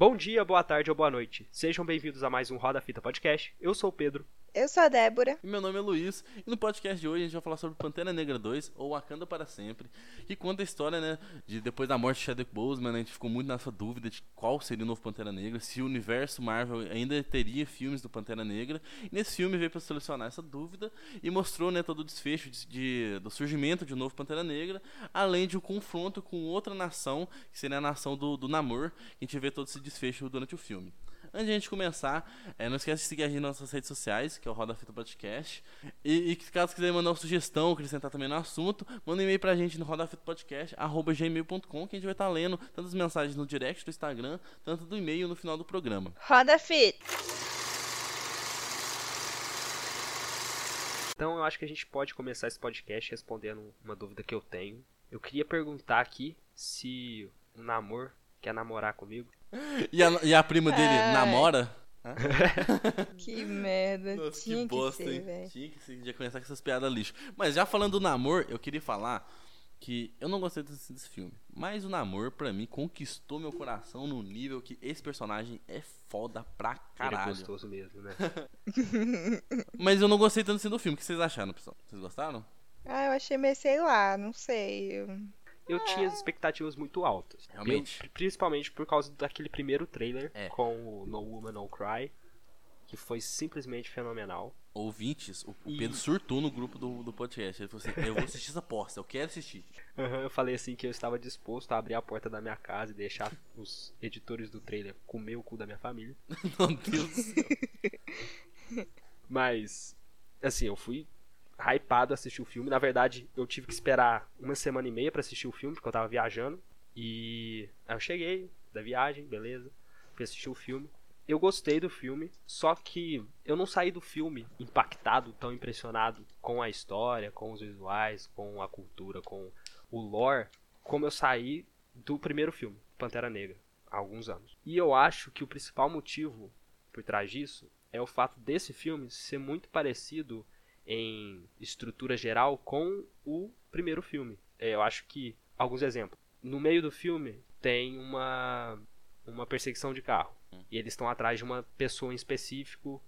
Bom dia, boa tarde ou boa noite. Sejam bem-vindos a mais um Roda Fita Podcast. Eu sou o Pedro. Eu sou a Débora. E meu nome é Luiz. E no podcast de hoje a gente vai falar sobre Pantera Negra 2, ou Wakanda para Sempre, que conta a história, né, de depois da morte de Chadwick Boseman, né, a gente ficou muito nessa dúvida de qual seria o novo Pantera Negra, se o universo Marvel ainda teria filmes do Pantera Negra. E nesse filme veio para solucionar essa dúvida e mostrou, né, todo o desfecho de, de, do surgimento de um novo Pantera Negra, além de um confronto com outra nação, que seria a nação do, do Namor, que a gente vê todo esse desfecho durante o filme. Antes de a gente começar, é, não esquece de seguir a gente nas nossas redes sociais, que é o Roda Fita Podcast. E, e caso quiser mandar uma sugestão, acrescentar também no assunto, manda um e-mail pra gente no rodafitapodcast.gmail.com que a gente vai estar tá lendo tanto as mensagens no direct do Instagram, tanto do e-mail no final do programa. Roda Fit! Então eu acho que a gente pode começar esse podcast respondendo uma dúvida que eu tenho. Eu queria perguntar aqui se o Namor quer namorar comigo. E a, e a prima dele Ai. namora? que merda. Nossa, Tinha que, bosta, que ser, velho. Tinha que ser, já começar com essas piadas lixo. Mas já falando do namoro, eu queria falar que eu não gostei desse, desse filme. Mas o namoro, pra mim, conquistou meu coração no nível que esse personagem é foda pra caralho. Ele é gostoso mesmo, né? mas eu não gostei tanto assim do filme. O que vocês acharam, pessoal? Vocês gostaram? Ah, eu achei meio, sei lá, não sei. Eu eu é. tinha expectativas muito altas. Realmente. Eu, principalmente por causa daquele primeiro trailer é. com o No Woman No Cry, que foi simplesmente fenomenal. Ouvintes, o, e... Pedro surtou no grupo do, do podcast. Ele falou assim: Eu vou assistir essa posta, eu quero assistir. Uhum, eu falei assim que eu estava disposto a abrir a porta da minha casa e deixar os editores do trailer comer o cu da minha família. Meu Deus do céu. Mas, assim, eu fui hypado assistir o filme. Na verdade, eu tive que esperar uma semana e meia para assistir o filme, porque eu tava viajando. E aí eu cheguei da viagem, beleza. Fui assistir o filme. Eu gostei do filme, só que eu não saí do filme impactado, tão impressionado com a história, com os visuais, com a cultura, com o lore, como eu saí do primeiro filme, Pantera Negra, há alguns anos. E eu acho que o principal motivo por trás disso é o fato desse filme ser muito parecido em estrutura geral com o primeiro filme. É, eu acho que alguns exemplos. No meio do filme tem uma uma perseguição de carro hum. e eles estão atrás de uma pessoa em específico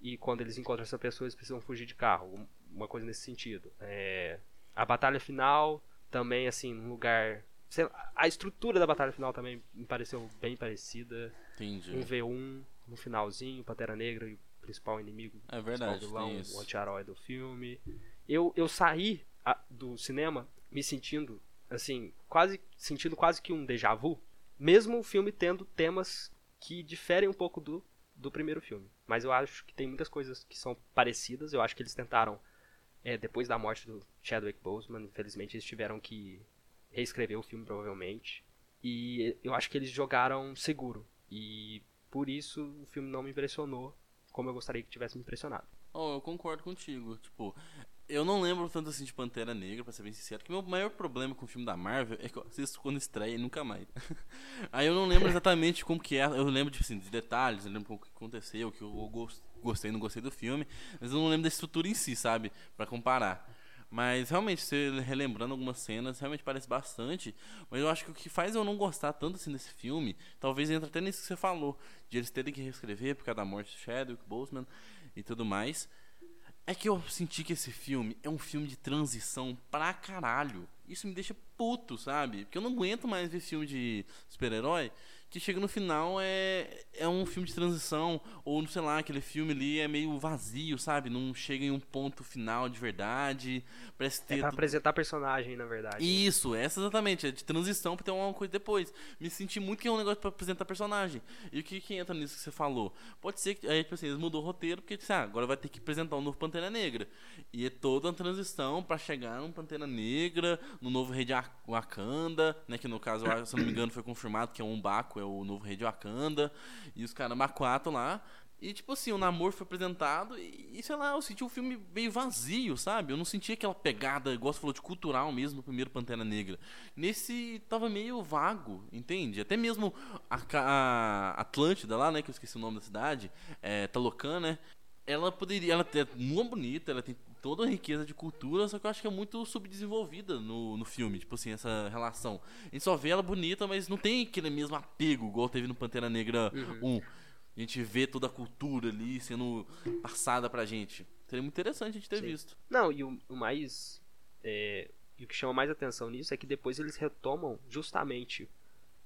e quando eles encontram essa pessoa eles precisam fugir de carro, uma coisa nesse sentido. É, a batalha final também assim, um lugar lá, a estrutura da batalha final também me pareceu bem parecida. Entendi. Um V1 no finalzinho, Pantera Negra e principal inimigo, é verdade, vilão, o anti-herói do filme. Eu, eu saí a, do cinema me sentindo, assim, quase sentindo quase que um déjà vu, mesmo o filme tendo temas que diferem um pouco do, do primeiro filme. Mas eu acho que tem muitas coisas que são parecidas. Eu acho que eles tentaram, é, depois da morte do Chadwick Boseman, infelizmente eles tiveram que reescrever o filme, provavelmente. E eu acho que eles jogaram seguro. E por isso o filme não me impressionou como eu gostaria que tivesse me impressionado. Oh, eu concordo contigo. Tipo, eu não lembro tanto assim de Pantera Negra, pra ser bem sincero, que meu maior problema com o filme da Marvel é que eu assisto quando estreia e nunca mais. Aí eu não lembro exatamente como que é, eu lembro tipo, assim, de detalhes, eu lembro o que aconteceu, o que eu gostei, não gostei do filme, mas eu não lembro da estrutura em si, sabe, para comparar. Mas realmente, você relembrando algumas cenas, realmente parece bastante. Mas eu acho que o que faz eu não gostar tanto assim desse filme, talvez entre até nisso que você falou, de eles terem que reescrever por causa da morte do Chadwick Boseman e tudo mais. É que eu senti que esse filme é um filme de transição pra caralho. Isso me deixa puto, sabe? Porque eu não aguento mais ver filme de super-herói que chega no final é, é um filme de transição, ou sei lá, aquele filme ali é meio vazio, sabe? Não chega em um ponto final de verdade. Parece ter. É pra apresentar personagem, na verdade. Isso, essa exatamente, é de transição pra ter uma coisa depois. Me senti muito que é um negócio pra apresentar personagem. E o que, que entra nisso que você falou? Pode ser que aí, tipo assim, eles mudou o roteiro, porque assim, ah, agora vai ter que apresentar um novo Pantera Negra. E é toda uma transição para chegar num Pantera Negra, no novo Rei de Wakanda, né? Que no caso, se não me engano, foi confirmado que é um Baco é o novo rei de Wakanda, e os caras macuatam lá. E, tipo assim, o namoro foi apresentado e, sei lá, eu senti o filme meio vazio, sabe? Eu não senti aquela pegada, igual você falou, de cultural mesmo no primeiro Pantera Negra. Nesse, tava meio vago, entende? Até mesmo a, a Atlântida lá, né, que eu esqueci o nome da cidade, é, Talocan, né? Ela poderia, ela é muito bonita, ela tem toda a riqueza de cultura, só que eu acho que é muito subdesenvolvida no, no filme, tipo assim, essa relação. A gente só vê ela bonita, mas não tem aquele mesmo apego, igual teve no Pantera Negra Uhum. 1. A gente vê toda a cultura ali sendo passada pra gente. Seria muito interessante a gente ter Sim. visto. Não, e o, o mais. é, e o que chama mais atenção nisso é que depois eles retomam justamente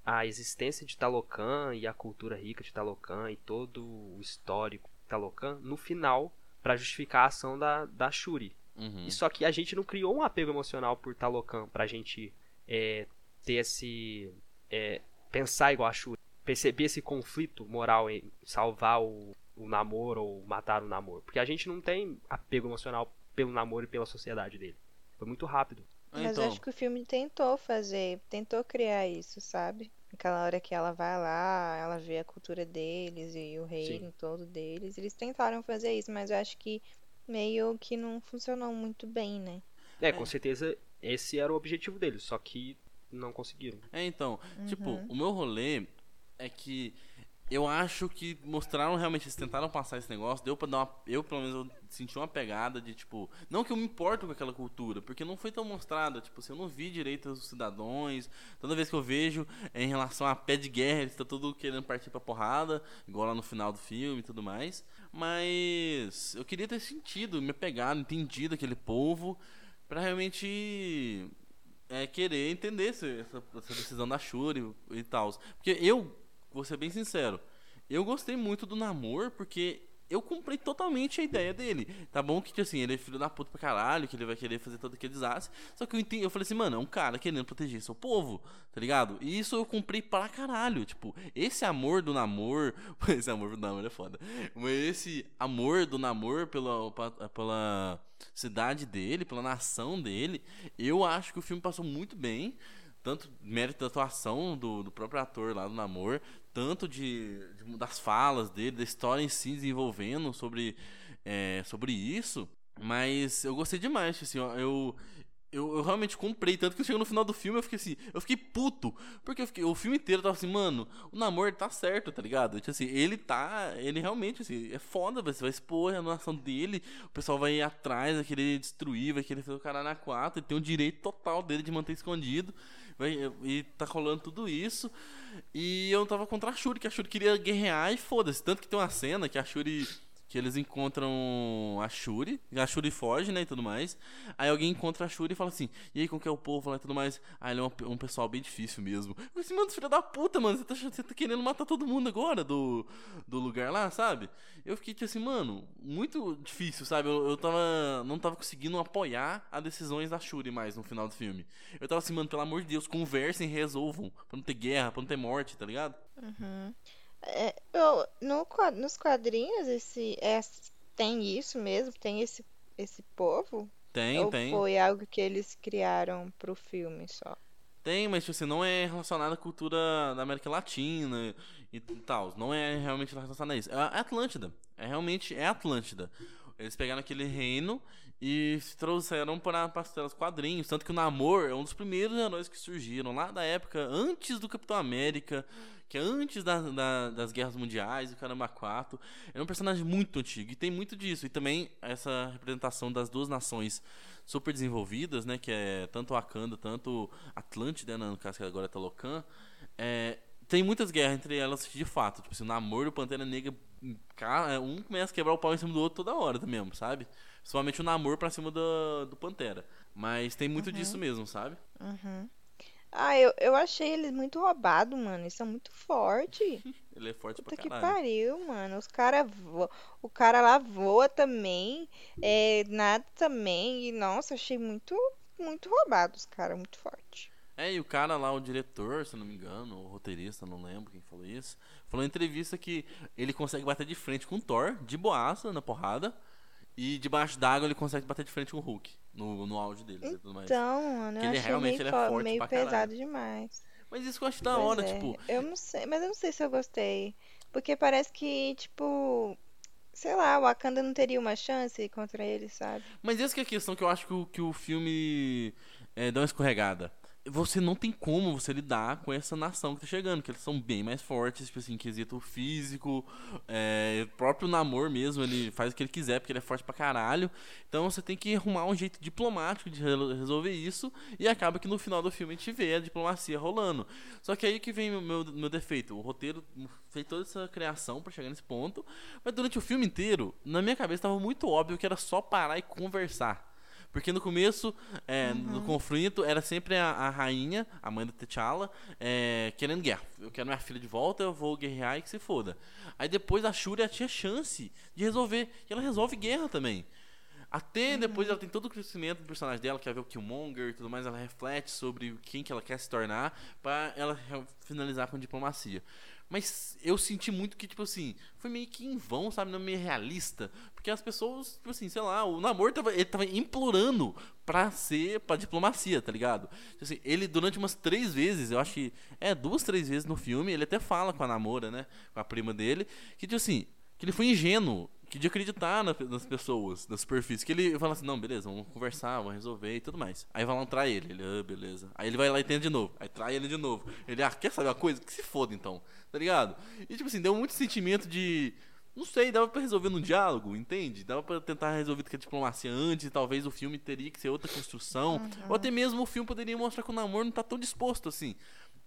a existência de Talocan e a cultura rica de Talocan e todo o histórico de Talocan no final pra justificar a ação da, da Shuri. Uhum. E só que a gente não criou um apego emocional por Talocan pra gente é, ter esse. é, pensar igual a Shuri. Perceber esse conflito moral em salvar o, o namoro ou matar o namoro. Porque a gente não tem apego emocional pelo namoro e pela sociedade dele. Foi muito rápido. Ah, Mas então, eu acho que o filme tentou fazer, tentou criar isso, sabe? Aquela hora que ela vai lá, ela vê a cultura deles e o reino todo deles. Eles tentaram fazer isso, mas eu acho que meio que não funcionou muito bem, né? É, com certeza esse era o objetivo deles, só que não conseguiram. É, então, tipo, Uhum. o meu rolê é que eu acho que mostraram realmente, eles tentaram passar esse negócio, deu pra dar uma. Eu, pelo menos, eu senti uma pegada de, tipo. Não que eu me importo com aquela cultura, porque não foi tão mostrada. Tipo, assim, eu não vi direito os cidadãos. Toda vez que eu vejo é em relação a pé de guerra, eles estão tudo querendo partir pra porrada, igual lá no final do filme e tudo mais. Mas eu queria ter sentido, me pegado, entendido aquele povo, pra realmente é, querer entender essa, essa decisão da Shuri e tal. Porque eu, vou ser bem sincero, eu gostei muito do namoro porque eu comprei totalmente a ideia dele. Tá bom que, tipo assim, ele é filho da puta pra caralho, que ele vai querer fazer todo aquele desastre. Só que eu entendi, eu falei assim, mano, é um cara querendo proteger seu povo, tá ligado? E isso eu comprei pra caralho. Tipo, esse amor do namoro. Esse amor do namoro é foda. Mas esse amor do namoro pela, pela cidade dele, pela nação dele, eu acho que o filme passou muito bem. Tanto mérito da atuação do, do próprio ator lá do Namor, tanto de, de- das falas dele, da história em si desenvolvendo sobre, é, sobre isso. Mas eu gostei demais, assim, ó, eu, eu, eu realmente comprei, tanto que chegou no final do filme eu fiquei assim, eu fiquei puto, porque fiquei, o filme inteiro tava assim, mano, o namoro tá certo, tá ligado? Tipo assim, ele tá, ele realmente, assim, é foda, você vai expor a nação dele, o pessoal vai ir atrás, vai querer destruir, vai querer fazer o cara na quatro, ele tem o direito total dele de manter escondido, e tá rolando tudo isso, e eu tava contra a Shuri, que a Shuri queria guerrear e foda-se, tanto que tem uma cena que a Shuri que eles encontram a Shuri, a Shuri foge, né, e tudo mais. Aí alguém encontra a Shuri e fala assim, e aí, como que é o povo lá e tudo mais? Ah, ele é um, um pessoal bem difícil mesmo. Eu falei assim, mano, filho da puta, mano, você tá, você tá querendo matar todo mundo agora do, do lugar lá, sabe? Eu fiquei tipo assim, mano, muito difícil, sabe? Eu, eu tava, não tava conseguindo apoiar as decisões da Shuri mais no final do filme. Eu tava assim, mano, pelo amor de Deus, conversem, resolvam, pra não ter guerra, pra não ter morte, tá ligado? É, eu, no, nos quadrinhos, esse, é, tem isso mesmo? Tem esse, esse povo? Tem, Ou tem. foi algo que eles criaram pro filme só? Tem, mas tipo assim, não é relacionado à cultura da América Latina e tal. Não é realmente relacionado a isso. É Atlântida. É realmente é Atlântida. Eles pegaram aquele reino e se trouxeram para os quadrinhos. Tanto que o Namor é um dos primeiros heróis que surgiram lá da época, antes do Capitão América, que é antes da- da- das guerras mundiais, o Caramba 4. É um personagem muito antigo e tem muito disso. E também essa representação das duas nações super desenvolvidas, né? Que é tanto Wakanda, tanto Atlântida, né, no caso que agora é Talocan. É, tem muitas guerras entre elas de fato. Tipo assim, o namoro e o Pantera Negra, cara, um começa a quebrar o pau em cima do outro toda hora mesmo, sabe? Principalmente o namoro pra cima do, do Pantera. Mas tem muito disso mesmo, sabe? Uhum. Ah, eu, eu achei eles muito roubados, mano. Eles são muito fortes. Ele é forte Puta pra que caralho. pariu, mano. Os cara vo... O cara lá voa também. É, nada também. E, nossa, achei muito, muito roubado os caras. Muito forte. É, e o cara lá, o diretor, se não me engano, o roteirista, não lembro quem falou isso, falou em entrevista que ele consegue bater de frente com o Thor, de boaça, na porrada, e debaixo d'água ele consegue bater de frente com o Hulk, no, no auge dele e tudo mais. Então, mano, eu ele achei realmente meio, ele é fo- forte meio pra caralho. pesado demais. Mas isso que eu acho da hora, é. tipo, Eu não sei, mas eu não sei se eu gostei. Porque parece que, tipo, sei lá, o Wakanda não teria uma chance contra ele, sabe? Mas essa que é a questão que eu acho que o, que o filme é, dá uma escorregada. Você não tem como você lidar com essa nação que tá chegando, que eles são bem mais fortes, tipo assim, quesito físico, é, próprio namoro mesmo, ele faz o que ele quiser, porque ele é forte pra caralho. Então você tem que arrumar um jeito diplomático de resolver isso, e acaba que no final do filme a gente vê a diplomacia rolando. Só que aí que vem o meu, meu defeito. O roteiro fez toda essa criação para chegar nesse ponto, mas durante o filme inteiro, na minha cabeça estava muito óbvio que era só parar e conversar. Porque no começo, é, uhum. no conflito, era sempre a, a, rainha, a mãe do T'Challa, é, querendo guerra. Eu quero minha filha de volta, eu vou guerrear e que se foda. Aí depois a Shuri tinha chance de resolver. E ela resolve guerra também. Até uhum. depois ela tem todo o crescimento do personagem dela, que é ver o Killmonger e tudo mais, ela reflete sobre quem que ela quer se tornar para ela finalizar com diplomacia. Mas eu senti muito que, tipo assim, foi meio que em vão, sabe? Não meio realista. Porque as pessoas, tipo assim, sei lá, o namoro tava, ele tava implorando pra ser pra diplomacia, tá ligado? Tipo assim, ele, durante umas três vezes, eu acho que. É, duas, três vezes no filme, ele até fala com a namora, né? Com a prima dele, que, tipo assim, que ele foi ingênuo que de acreditar na, nas pessoas, da superfície. Que ele fala assim, não, beleza, vamos conversar, vamos resolver e tudo mais. Aí vai lá trai ele, ele, ah, beleza. Aí ele vai lá e tenta de novo, aí trai ele de novo. Ele, ah, quer saber uma coisa? Que se foda então, tá ligado? E tipo assim, deu muito sentimento de. Não sei, dava pra resolver num diálogo, entende? Dava pra tentar resolver com a diplomacia antes, e talvez o filme teria que ser outra construção. Uhum. Ou até mesmo o filme poderia mostrar que o namoro não tá tão disposto assim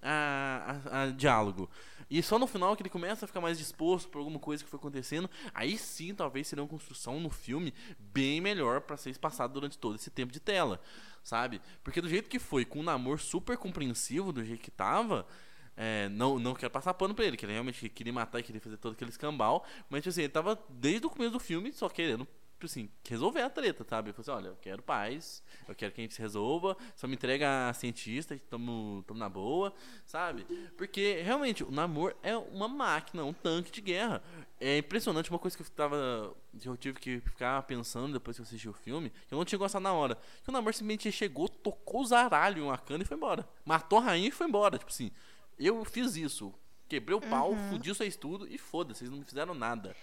a, a, a, diálogo. E só no final que ele começa a ficar mais disposto por alguma coisa que foi acontecendo, aí sim talvez seria uma construção no filme bem melhor para ser passado durante todo esse tempo de tela, sabe? Porque do jeito que foi, com um namoro super compreensivo, do jeito que tava, é, não, não quero passar pano pra ele, que ele realmente queria matar e queria fazer todo aquele escambau, mas tipo assim, ele tava desde o começo do filme só querendo Tipo assim, resolver a treta, sabe? Falei assim, olha, eu quero paz, eu quero que a gente se resolva, só me entrega a cientista, tamo, tamo na boa, sabe? Porque, realmente, o namoro é uma máquina, um tanque de guerra. É impressionante, uma coisa que eu tava. Eu tive que ficar pensando depois que eu assisti o filme, que eu não tinha gostado na hora. Que o namoro simplesmente chegou, tocou o zaralho em uma cana e foi embora. Matou a rainha e foi embora. Tipo assim, eu fiz isso Quebrei o pau, uhum. fudi isso estudo e foda-se, vocês não me fizeram nada.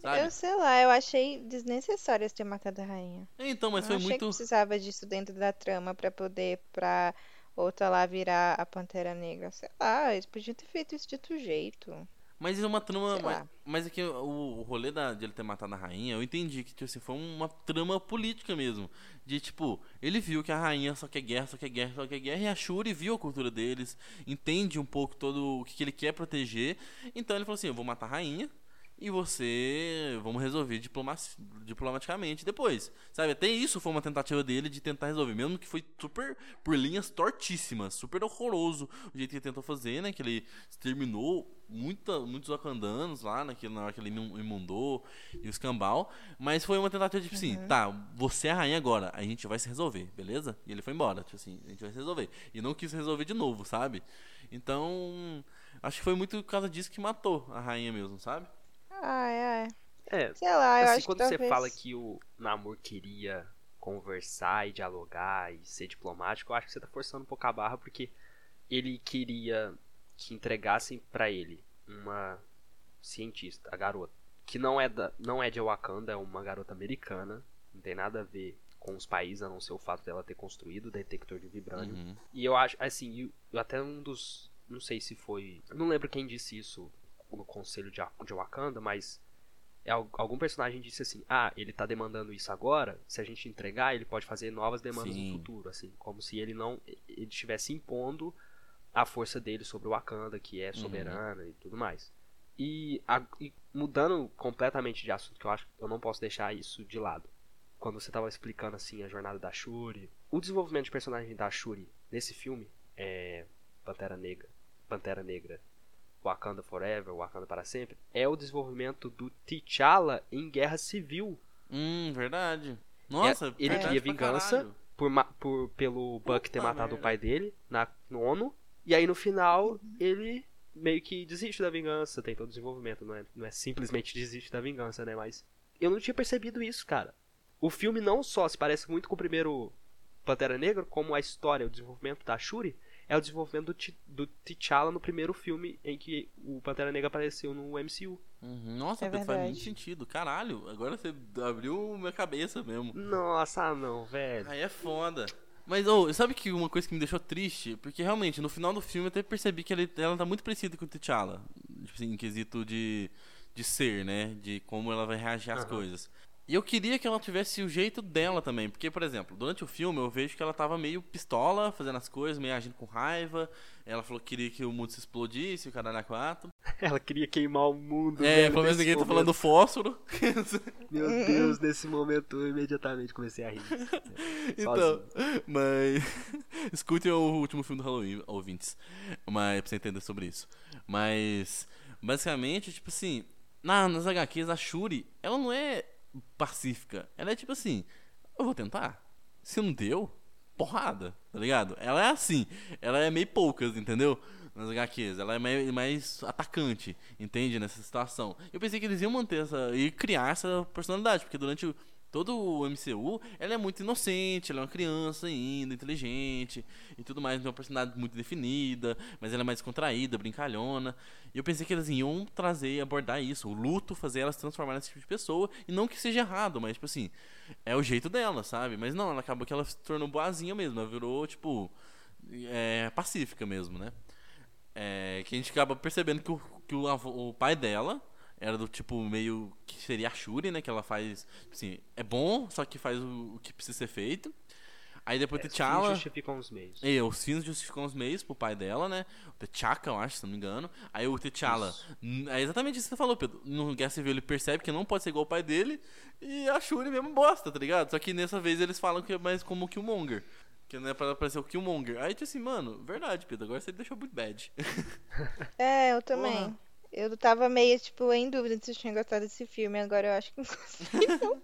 Sabe? Eu sei lá, eu achei desnecessário ter matado a rainha. Então, mas eu foi achei muito. Que precisava disso dentro da trama para poder, pra outra lá virar a Pantera Negra. Sei lá, eles podiam ter feito isso de outro jeito. Mas é uma trama. Mas, mas é que o, o rolê da, de ele ter matado a rainha, eu entendi que tipo, assim, foi uma trama política mesmo. De tipo, ele viu que a rainha só quer guerra, só quer guerra, só quer guerra, e a Shuri viu a cultura deles, entende um pouco todo o que, que ele quer proteger. Então ele falou assim: eu vou matar a rainha, e você vamos resolver diplomaticamente depois. Sabe, até isso foi uma tentativa dele de tentar resolver, mesmo que foi super por linhas tortíssimas, super horroroso o jeito que ele tentou fazer, né, que ele exterminou muita, muitos wakandanos lá naquele, na hora que ele imundou e o escambau, mas foi uma tentativa de tipo assim, uhum. tá, você é a rainha agora, a gente vai se resolver, beleza? E ele foi embora, tipo assim, a gente vai se resolver. E não quis resolver de novo, sabe? Então, acho que foi muito por causa disso que matou a rainha mesmo, sabe? Ai, ai. É, Sei lá, eu assim, acho quando que você talvez... fala que o Namor queria conversar e dialogar e ser diplomático, eu acho que você tá forçando um pouco a barra porque ele queria que entregassem para ele uma cientista, a garota, que não é da, não é de Wakanda, é uma garota americana, não tem nada a ver com os países, a não ser o fato dela ter construído o detector de vibrânio. Uhum. E eu acho, assim, eu, até um dos, não sei se foi, não lembro quem disse isso, no conselho de, de Wakanda, mas é, algum personagem disse assim: Ah, ele tá demandando isso agora, se a gente entregar, ele pode fazer novas demandas Sim. no futuro, assim, como se ele não ele estivesse impondo a força dele sobre o Wakanda, que é soberana uhum. e tudo mais. E, a, e, mudando completamente de assunto, que eu acho que eu não posso deixar isso de lado. Quando você tava explicando assim a jornada da Shuri, o desenvolvimento de personagem da Shuri nesse filme é Pantera Negra, Pantera Negra Wakanda Forever, Wakanda para sempre, é o desenvolvimento do T'Challa em Guerra Civil. Hum, verdade. Nossa, é, ele queria vingança por, por, pelo Buck ter matado merda. o pai dele na, no ONU. E aí no final ele meio que desiste da vingança, tem todo o desenvolvimento, não é, não é simplesmente desiste da vingança, né? Mas eu não tinha percebido isso, cara. O filme não só se parece muito com o primeiro Pantera Negra, como a história, o desenvolvimento da Shuri, é o desenvolvimento do, T'Challa no primeiro filme em que o Pantera Negra apareceu no MCU. Uhum. Nossa, é faz muito sentido. Caralho, agora você abriu minha cabeça mesmo. Nossa, não, velho. Aí é foda. Mas, oh, sabe que uma coisa que me deixou triste? Porque realmente, no final do filme eu até percebi que ele, ela tá muito parecida com o T'Challa. Tipo assim, em quesito de, de ser, né? De como ela vai reagir às Aham. coisas. E eu queria que ela tivesse o jeito dela também. Porque, por exemplo, durante o filme eu vejo que ela tava meio pistola, fazendo as coisas, meio agindo com raiva. Ela falou que queria que o mundo se explodisse, o caralho a quatro. Ela queria queimar o mundo. É, velho, pelo menos ninguém tá momento. falando do fósforo. Meu Deus, nesse momento eu imediatamente comecei a rir. Então, mas. Escutem o último filme do Halloween, ouvintes. Mas, pra você entender sobre isso. Mas, basicamente, tipo assim, na, nas HQs, a Shuri, ela não é pacífica. Ela é tipo assim: eu vou tentar. Se não deu, porrada, tá ligado? Ela é assim. Ela é meio poucas, entendeu? Nas HQs. Ela é mais, mais atacante, entende? Nessa situação. Eu pensei que eles iam manter essa. e criar essa personalidade, porque durante o todo o MCU, ela é muito inocente, ela é uma criança ainda, inteligente e tudo mais, tem uma personalidade muito definida, mas ela é mais contraída, brincalhona. E eu pensei que eles iam trazer e abordar isso, o luto, fazer ela se transformar nesse tipo de pessoa, e não que seja errado, mas tipo assim, é o jeito dela, sabe? Mas não, ela acabou que ela se tornou boazinha mesmo, ela virou, tipo, é, pacífica mesmo, né? É, que a gente acaba percebendo que o, que o, avô- o pai dela era do tipo meio que seria a Shuri, né? Que ela faz, tipo assim, é bom, só que faz o, o que precisa ser feito. Aí depois É, os fins T'Challa, justificam os meios. é, os fins justificam os meios pro pai dela, né? O T'Chaka, eu acho, se não me engano. Aí o T'Challa, é exatamente isso que você falou, Pedro. No Guerra Civil ele percebe que não pode ser igual o pai dele e a Shuri mesmo bosta, tá ligado? Só que nessa vez eles falam que é mais como o Killmonger. Que não é pra parecer o Killmonger. Aí, tipo assim, mano, verdade, Pedro. Agora você deixou muito bad. É, eu também. Porra. Eu tava meio, tipo, em dúvida se eu tinha gostado desse filme, agora eu acho que não gostei, não.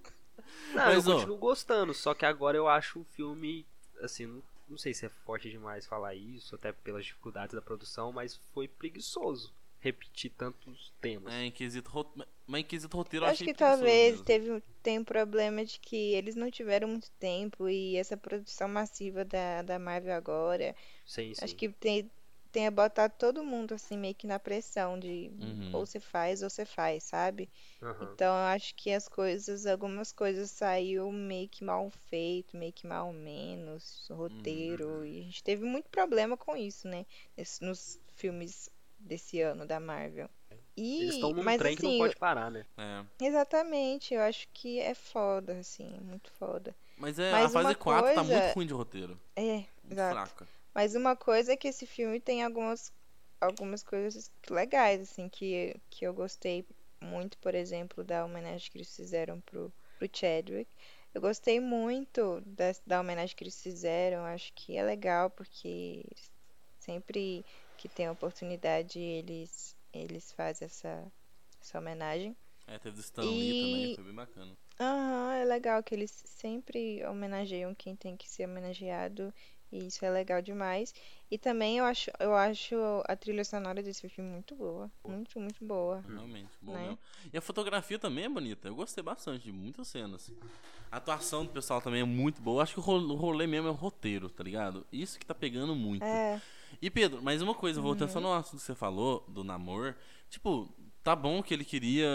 Mas, eu ó. continuo gostando, só que agora eu acho o filme, assim, não, não sei se é forte demais falar isso, até pelas dificuldades da produção, mas foi preguiçoso repetir tantos temas. É, em quesito, ro- mas em quesito roteiro Eu eu acho achei que talvez mesmo. teve, um- tem um problema de que eles não tiveram muito tempo e essa produção massiva da, da Marvel agora, Sim, sim. acho que tem, tenha botado todo mundo assim meio que na pressão de Uhum. ou você faz ou você faz, sabe? Aham. Então eu acho que as coisas, algumas coisas saiu meio que mal feito, meio que mal menos, roteiro, e a gente teve muito problema com isso, né? Nesse- nos filmes desse ano da Marvel. E, Eles estão num mas trem que não assim, pode parar, né? É. exatamente, eu acho que é foda, assim, muito foda. Mas é, Mas a fase uma 4 tá coisa- muito ruim de roteiro. É, Muito exato. fraca. Mas uma coisa é que esse filme tem algumas, algumas coisas legais, assim, que, que eu gostei muito, por exemplo, da homenagem que eles fizeram pro, pro Chadwick. Eu gostei muito da, da homenagem que eles fizeram, acho que é legal, porque sempre que tem oportunidade eles, eles fazem essa, essa homenagem. É, teve do Stan Lee também, E- foi bem bacana. Aham, é legal que eles sempre homenageiam quem tem que ser homenageado, e isso é legal demais. E também eu acho, eu acho a trilha sonora desse filme muito boa, muito, muito boa. Realmente, bom Né? mesmo. E a fotografia também é bonita. Eu gostei bastante de muitas cenas. A atuação do pessoal também é muito boa. Acho que o ro- o rolê mesmo é o roteiro, tá ligado? Isso que tá pegando muito. É, E Pedro, mais uma coisa, voltando só no assunto que você falou, do namoro. Tipo, tá bom que ele queria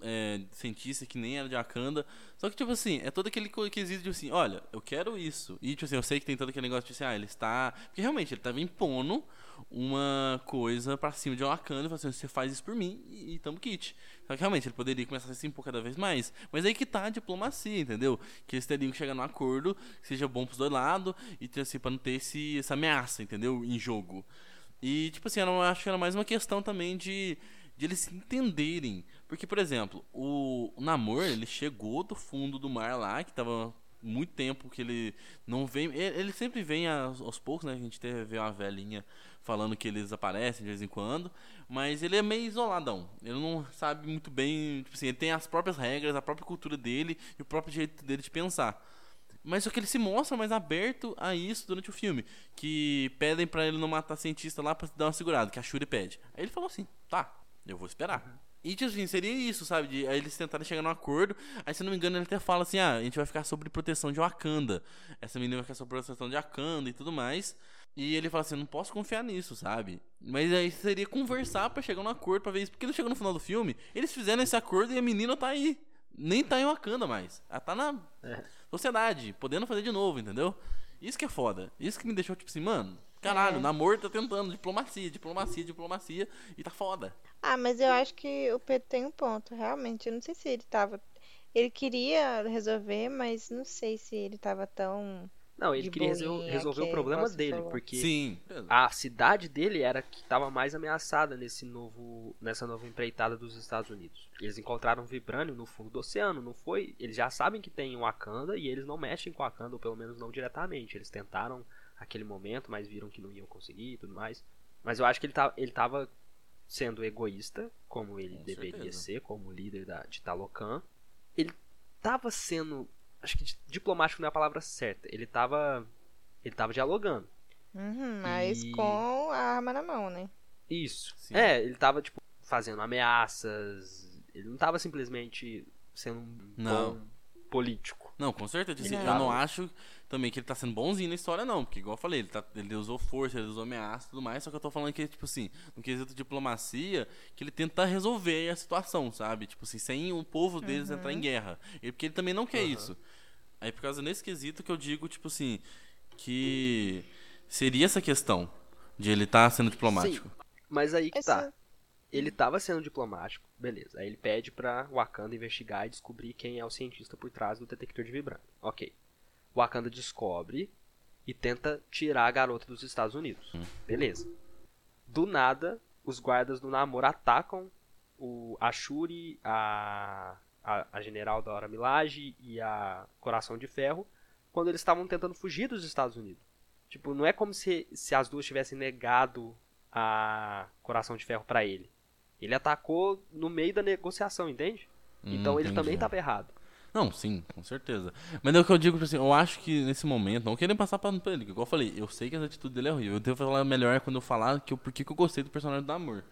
é, cientista que nem era de Wakanda. Só que, tipo assim, é todo aquele quesito de assim, olha, eu quero isso. E, tipo assim, eu sei que tem todo aquele negócio de assim, ah, ele está. Porque realmente ele tava impondo uma coisa pra cima de Wakanda e falando assim, você faz isso por mim e, e tamo kit. Só que realmente ele poderia começar a se impor cada vez mais. Mas aí que tá a diplomacia, entendeu? Que eles teriam que chegar num acordo que seja bom pros dois lados e ter, assim, pra não ter esse, essa ameaça, entendeu? Em jogo. E, tipo assim, eu acho que era mais uma questão também de, de eles se entenderem. Porque, por exemplo, o, Namor, ele chegou do fundo do mar lá, que tava muito tempo que ele não vem. Ele, ele sempre vem aos, aos poucos, né? A gente teve uma velhinha falando que eles aparecem de vez em quando. Mas ele é meio isoladão. Ele não sabe muito bem. Tipo assim, ele tem as próprias regras, a própria cultura dele e o próprio jeito dele de pensar. Mas só que ele se mostra mais aberto a isso durante o filme. Que pedem pra ele não matar cientista lá pra dar uma segurada, que a Shuri pede. Aí ele falou assim: tá, eu vou esperar. E tipo assim, seria isso, sabe? De, aí eles tentarem chegar num acordo. Aí, se não me engano, ele até fala assim: ah, a gente vai ficar sobre proteção de Wakanda. Essa menina vai ficar sobre proteção de Wakanda e tudo mais. E ele fala assim: não posso confiar nisso, sabe? Mas aí seria conversar pra chegar num acordo pra ver isso. Porque não chegou no final do filme, eles fizeram esse acordo e a menina tá aí. Nem tá em Wakanda mais. Ela tá na É. sociedade, podendo fazer de novo, entendeu? Isso que é foda. Isso que me deixou, tipo assim, mano, caralho, É. o namoro tá tentando. Diplomacia, diplomacia, diplomacia. E tá foda. Ah, mas eu acho que o Pedro tem um ponto, realmente. Eu não sei se ele tava. Ele queria resolver, mas não sei se ele tava tão. Não, ele De queria resol- boinha, resolver que o problema dele, falou. porque Sim. a cidade dele era que estava mais ameaçada nesse novo, nessa nova empreitada dos Estados Unidos. Eles encontraram vibrânio no fundo do oceano, não foi? Eles já sabem que tem Wakanda e eles não mexem com Wakanda, ou pelo menos não diretamente. Eles tentaram aquele momento, mas viram que não iam conseguir e tudo mais. Mas eu acho que ele, tá, ele tava sendo egoísta, como ele Com deveria certeza. ser, como líder da, de Talocan. Ele tava sendo. Acho que di- diplomático não é a palavra certa. Ele tava. Ele tava dialogando. Uhum, mas E- com a arma na mão, né? Isso. Sim. É, ele tava, tipo, fazendo ameaças. Ele não tava simplesmente sendo um Não. bom político. Não, com certeza. assim, Não. Eu não acho também que ele tá sendo bonzinho na história, não. Porque, igual eu falei, ele, tá, ele usou força, ele usou ameaça e tudo mais. Só que eu tô falando que, tipo assim, no quesito de diplomacia, que ele tenta resolver a situação, sabe? Tipo assim, sem o povo deles entrar em guerra. E, porque ele também não quer Uhum. isso. Aí, por causa nesse quesito que eu digo, tipo assim, que seria essa questão de ele estar sendo diplomático. Mas aí que tá. Ele tava sendo diplomático, beleza. Aí ele pede pra Wakanda investigar e descobrir quem é o cientista por trás do detector de vibrânio. Ok. Wakanda descobre e tenta tirar a garota dos Estados Unidos. Hum. Beleza. Do nada, os guardas do Namor atacam o, a Shuri, a, a, a general da Hora Milage e a Coração de Ferro quando eles estavam tentando fugir dos Estados Unidos. Tipo, não é como se, se as duas tivessem negado a Coração de Ferro pra ele. Ele atacou no meio da negociação, entende? Então Hum, ele também estava errado. Não, sim, com certeza. Mas é o que eu digo, tipo assim, eu acho que nesse momento, não querendo passar pra ele, igual eu falei, eu sei que a atitude dele é horrível. Eu devo falar melhor quando eu falar que eu, por que eu gostei do personagem do Amor.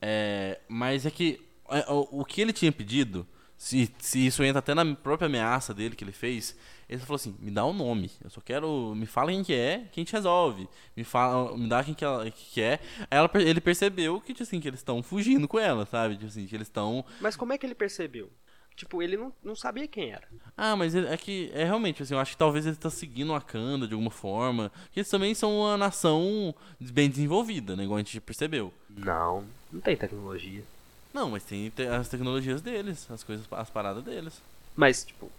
É, mas é que é, o, o que ele tinha pedido, se, se isso entra até na própria ameaça dele que ele fez, ele falou assim, me dá o nome, eu só quero, me fala quem que é, que a gente resolve. Me fala, me dá quem que, ela, que é. Ela, ele percebeu que, tipo assim, que eles estão fugindo com ela, sabe? Tipo assim, que eles estão Mas como é que ele percebeu? Tipo, ele não, não sabia quem era. Ah, mas ele- é que é realmente assim, eu acho que talvez ele tá seguindo a Wakanda de alguma forma. Porque eles também são uma nação bem desenvolvida, né? Igual a gente percebeu. Não, não tem tecnologia. Não, mas tem te- as tecnologias deles, as coisas, as paradas deles. Mas, tipo,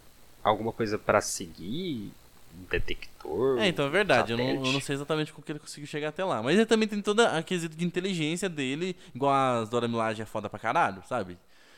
alguma coisa pra seguir? Um detector? É, então é verdade, eu não, eu não sei exatamente como que ele conseguiu chegar até lá. Mas ele também tem toda a quesito de inteligência dele, igual as Dora Milaje é foda pra caralho, sabe?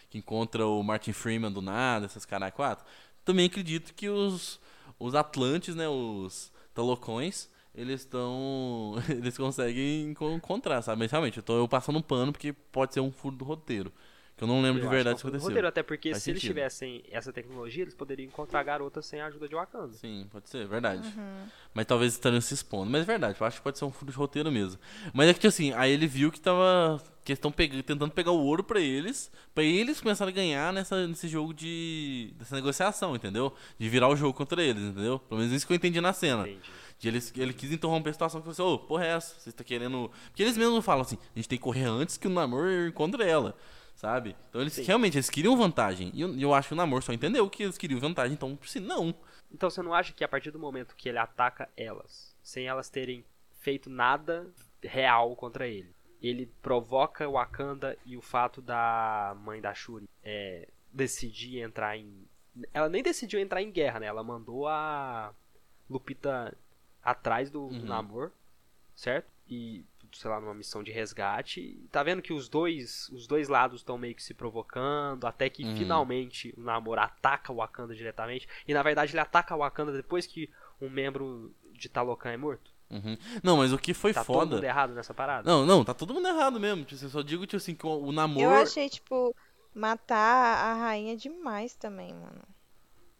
Que encontra o Martin Freeman do nada, essas caras quatro. Também acredito que os, os Atlantes, né, os Talocões, eles estão. Eles conseguem enco- encontrar, sabe? Mas realmente, eu tô passando um pano porque pode ser um furo do roteiro. Que eu não lembro Eu de verdade o que aconteceu. roteiro, até porque Faz se eles sentido. tivessem essa tecnologia, eles poderiam encontrar garotas sem a ajuda de Wakanda. Sim, pode ser, verdade. Uhum. Mas talvez estariam se expondo. Mas é verdade, eu acho que pode ser um furo de roteiro mesmo. Mas é que, tipo assim, aí ele viu que tava. Que eles estão tentando pegar o ouro pra eles. Pra eles começarem a ganhar nessa, nesse jogo de. dessa negociação, entendeu? De virar o jogo contra eles, entendeu? Pelo menos isso que eu entendi na cena. Entendi. De ele, ele quis interromper a situação que falou assim, ô, porra é essa? Você tá querendo. Porque eles mesmos falam assim, a gente tem que correr antes que o Namor encontre ela. Sabe? Então eles Sim. realmente eles queriam vantagem. E eu, eu acho que o Namor só entendeu que eles queriam vantagem, então, se não. Então você não acha que a partir do momento que ele ataca elas, sem elas terem feito nada real contra ele, ele provoca o Wakanda e o fato da mãe da Shuri é, decidir entrar em. Ela nem decidiu entrar em guerra, né? Ela mandou a Lupita atrás do, do Uhum. Namor, certo? E, sei lá, numa missão de resgate. E Tá vendo que os dois, os dois lados estão meio que se provocando, até que Uhum. finalmente o Namor ataca o Wakanda diretamente. E na verdade ele ataca o Wakanda depois que um membro de Talocan é morto. Uhum. Não, mas o que foi Tá todo foda. mundo errado nessa parada. Não, não, tá todo mundo errado mesmo. Tipo, Eu só digo, tipo assim, que o, o namoro. Eu achei, tipo, matar a rainha demais também, mano.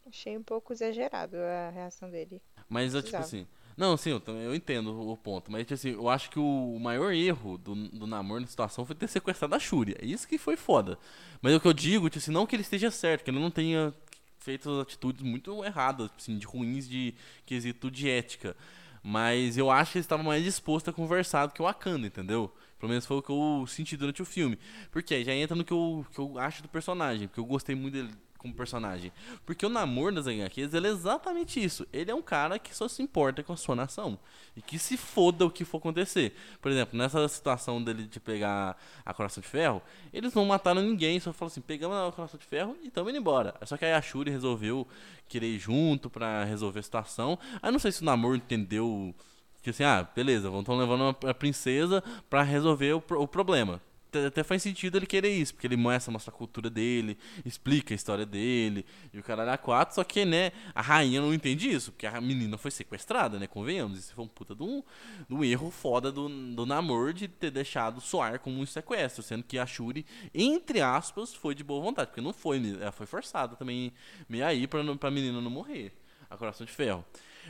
Achei um pouco exagerado a reação dele. Mas eu, tipo assim. Não, sim, eu, eu entendo o ponto. Mas, tipo assim, eu acho que o, maior erro do, do namoro na situação foi ter sequestrado a Shuri. É isso que foi foda. Mas o que eu digo, tipo assim, não que ele esteja certo, que ele não tenha feito atitudes muito erradas, assim, de ruins de quesito de ética. Mas eu acho que ele estava mais disposto a conversar do que o Wakanda, entendeu? Pelo menos foi o que eu senti durante o filme. Porque aí já entra no que eu, que eu acho do personagem. Porque eu gostei muito dele como personagem. Porque o Namor das HQs, ele é exatamente isso. Ele é um cara que só se importa com a sua nação. E que se foda o que for acontecer. Por exemplo, nessa situação dele de pegar a Coração de Ferro, eles não mataram ninguém, só falaram assim, pegamos a Coração de Ferro e estamos indo embora. Só que aí a Shuri resolveu querer ir junto para resolver a situação. Aí não sei se o Namor entendeu que assim, ah, beleza, vão levando a princesa para resolver o, o problema até faz sentido ele querer isso, porque ele mostra, mostra a cultura dele, explica a história dele, e o caralho a quatro, só que, né, a rainha não entende isso, porque a menina foi sequestrada, né, convenhamos, isso foi um puta de um, de um erro foda do, do Namor de ter deixado soar como um sequestro, sendo que a Shuri, entre aspas, foi de boa vontade, porque não foi, ela foi forçada também, meio aí pra, pra menina não morrer, a Coração de Ferro.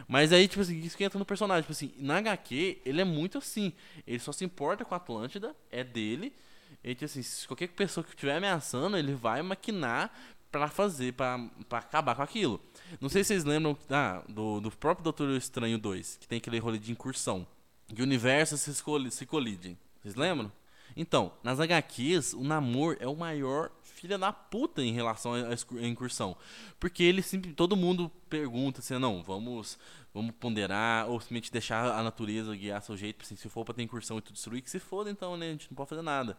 Mas aí, tipo assim, isso que entra no personagem. Tipo assim, na HQ, ele é muito assim. Ele só se importa com a Atlântida, é dele. Ele, assim, se qualquer pessoa que estiver ameaçando, ele vai maquinar para fazer, para acabar com aquilo. Não sei se vocês lembram ah, do, do próprio Doutor Estranho 2, que tem aquele rolê de incursão. Que universos se, se colidem. Vocês lembram? Então, nas HQs, o Namor é o maior filha da puta em relação à incursão. Porque ele sempre. Todo mundo pergunta assim, não, vamos vamos ponderar, ou simplesmente deixar a natureza guiar seu jeito, assim, se for pra ter incursão e tudo destruir, que se foda então, né? A gente não pode fazer nada.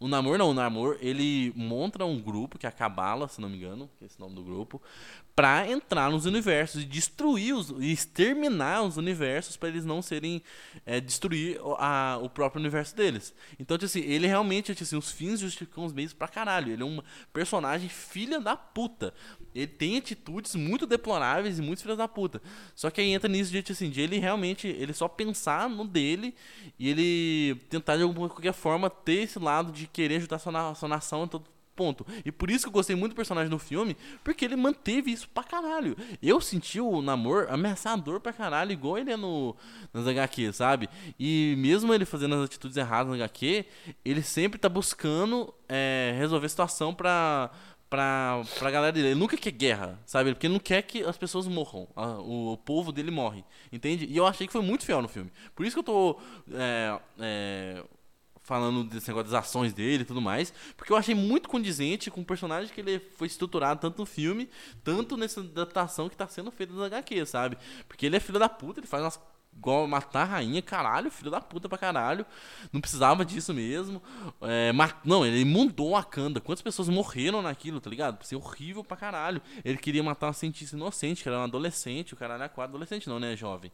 O Namor não, o Namor, ele monta um grupo, que é a Cabala, se não me engano, que é esse nome do grupo, para entrar nos universos e destruir os, e exterminar os universos para eles não serem é, destruir a, o próprio universo deles. Então, tipo assim, ele realmente, tipo assim, os fins justificam os meios pra caralho. Ele é um personagem filha da puta. Ele tem atitudes muito deploráveis e muito filha da puta. Só que aí entra nisso de, tipo assim, de ele realmente, ele só pensar no dele e ele tentar de alguma qualquer forma ter esse lado de querer ajudar sua, sua nação em todo ponto. E por isso que eu gostei muito do personagem no filme, porque ele manteve isso pra caralho. Eu senti o Namor ameaçador pra caralho, igual ele é no, nas HQ, sabe? E mesmo ele fazendo as atitudes erradas no HQ, ele sempre tá buscando é, resolver a situação pra pra, pra galera dele. Ele nunca quer guerra, sabe? Porque ele não quer que as pessoas morram. o, o, povo dele morre, entende? E eu achei que foi muito fiel no filme. Por isso que eu tô é, é, falando desse negócio das ações dele e tudo mais, porque eu achei muito condizente com o personagem que ele foi estruturado tanto no filme, tanto nessa adaptação que está sendo feita das HQ, sabe? Porque ele é filho da puta, ele faz umas igual matar a rainha, caralho, filho da puta pra caralho. Não precisava disso mesmo. É, não, ele mudou a Kanda. Quantas pessoas morreram naquilo, tá ligado? Ser horrível pra caralho. Ele queria matar uma cientista inocente, que era um adolescente, o caralho é quase adolescente, não, né, jovem.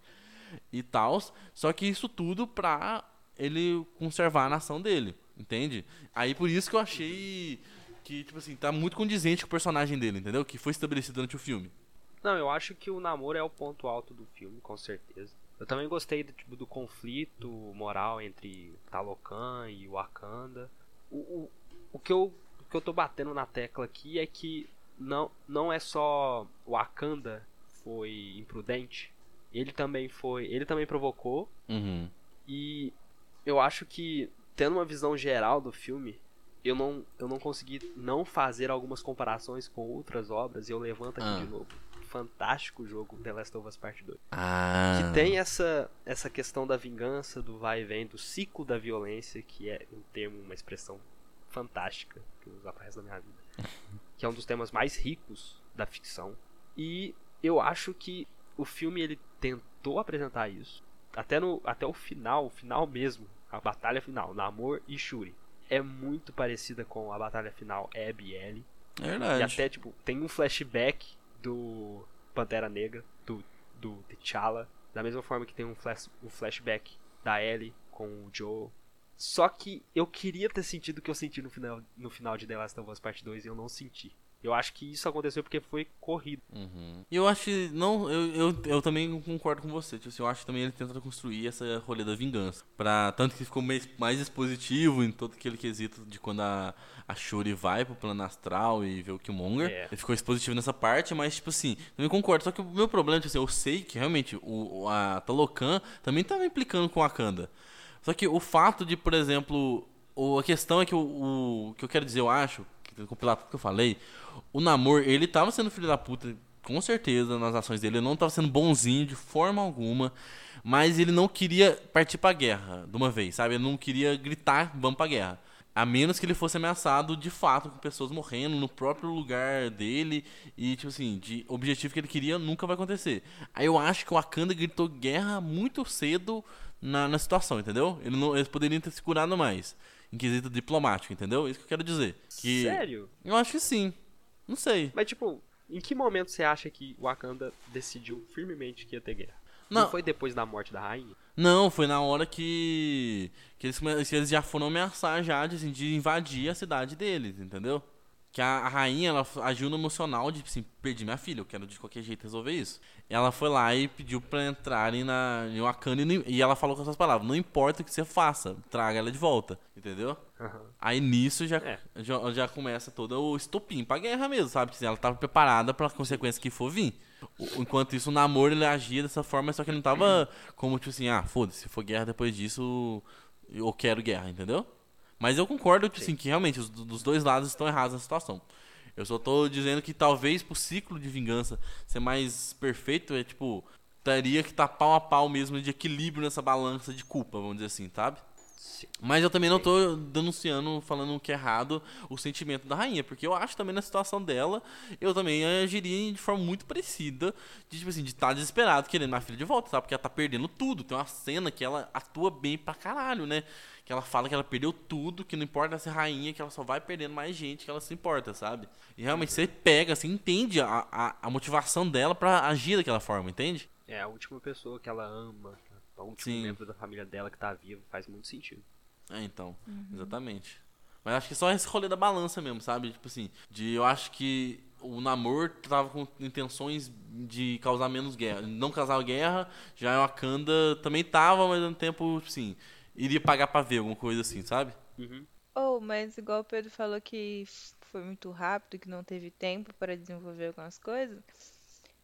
E tal. Só que isso tudo pra ele conservar a nação dele, entende? Aí por isso que eu achei que, tipo assim, tá muito condizente com o personagem dele, entendeu? Que foi estabelecido durante o filme. Não, eu acho que o namoro é o ponto alto do filme, com certeza. Eu também gostei do, tipo, do conflito moral entre Talocan e Wakanda. O, o, o, que eu, o que eu tô batendo na tecla aqui é que não, não é só Wakanda foi imprudente. Ele também foi. Ele também provocou. Uhum. E eu acho que, tendo uma visão geral do filme, eu não, eu não consegui não fazer algumas comparações com outras obras e eu levanto aqui ah. de novo. Fantástico jogo The Last of Us Part 2. Ah. Que tem essa, essa questão da vingança, do vai e vem, do ciclo da violência, que é um termo, uma expressão fantástica que eu vou usar pro resto da minha vida. que é um dos temas mais ricos da ficção. E eu acho que o filme ele tentou apresentar isso. Até, no, até o final, o final mesmo, a batalha final, Namor e Shuri, é muito parecida com a batalha final Abby e Ellie. É verdade. E até, tipo, tem um flashback do Pantera Negra, do, do T'Challa, da mesma forma que tem um, flash, um flashback da Ellie com o Joe. Só que eu queria ter sentido o que eu senti no final, no final de The Last of Us Part 2 e eu não senti. Eu acho que isso aconteceu porque foi corrido. Uhum. E eu acho que. Não, eu, eu, eu também concordo com você. Tipo assim, eu acho que também ele tenta construir essa rolê da vingança. Pra, tanto que ficou mais, mais expositivo em todo aquele quesito de quando a, a Shuri vai pro plano astral e vê o Killmonger. É. Ele ficou expositivo nessa parte, mas, tipo assim, também concordo. Só que o meu problema, tipo assim, eu sei que realmente o, a Talocan também tava implicando com a Wakanda. Só que o fato de, por exemplo. O, a questão é que o, o que eu quero dizer, eu acho, compilar tudo que eu falei, o Namor, ele tava sendo filho da puta, com certeza, nas ações dele. Ele não tava sendo bonzinho de forma alguma. Mas ele não queria partir pra guerra de uma vez, sabe? Ele não queria gritar, vamos pra guerra. A menos que ele fosse ameaçado de fato com pessoas morrendo no próprio lugar dele e, tipo assim, de objetivo que ele queria nunca vai acontecer. Aí eu acho que o Wakanda gritou guerra muito cedo na, na situação, entendeu? Ele não, eles poderiam ter se curado mais. Em quesito diplomático, entendeu? Isso que eu quero dizer. Que Sério? Eu acho que sim. Não sei. Mas, tipo, em que momento você acha que o Wakanda decidiu firmemente que ia ter guerra? Não. Não foi depois da morte da rainha? Não, foi na hora que, que, eles, que eles já foram ameaçar já de, assim, de invadir a cidade deles, entendeu? Que a, a rainha, ela agiu no emocional de, assim, perdi minha filha, eu quero de qualquer jeito resolver isso. Ela foi lá e pediu pra entrarem na, em Wakanda e, e ela falou com essas palavras, não importa o que você faça, traga ela de volta, entendeu? Aham. Aí nisso já, É. já, já começa todo o estopim pra guerra mesmo, sabe? Que ela tava preparada pra consequência que for vir. Enquanto isso, o namoro ele agia dessa forma, só que ele não tava como tipo assim, ah, foda-se, se for guerra depois disso, eu quero guerra, entendeu? Mas eu concordo tipo assim, que realmente os dos dois lados estão errados na situação. Eu só tô dizendo que talvez pro ciclo de vingança ser mais perfeito, é tipo, teria que estar pau a pau mesmo de equilíbrio nessa balança de culpa, vamos dizer assim, sabe? Mas eu também não tô denunciando, falando que é errado o sentimento da rainha, porque eu acho também na situação dela, eu também agiria de forma muito parecida, de tipo assim, de estar desesperado querendo minha filha de volta, sabe? Porque ela tá perdendo tudo. Tem uma cena que ela atua bem pra caralho, né? Que ela fala que ela perdeu tudo, que não importa ser rainha, que ela só vai perdendo mais gente que ela se importa, sabe? E realmente você pega, assim, entende a, a, a motivação dela pra agir daquela forma, entende? É a última pessoa que ela ama, o último Sim. membro da família dela que tá vivo, faz muito sentido. É, então, exatamente. Mas acho que só esse rolê da balança mesmo, sabe? Tipo assim, de eu acho que o namoro tava com intenções de causar menos guerra, não causar guerra, já a Wakanda também tava, mas ao mesmo tempo, assim, iria pagar pra ver alguma coisa assim, sabe? Uhum. Oh, mas igual o Pedro falou que foi muito rápido, que não teve tempo para desenvolver algumas coisas.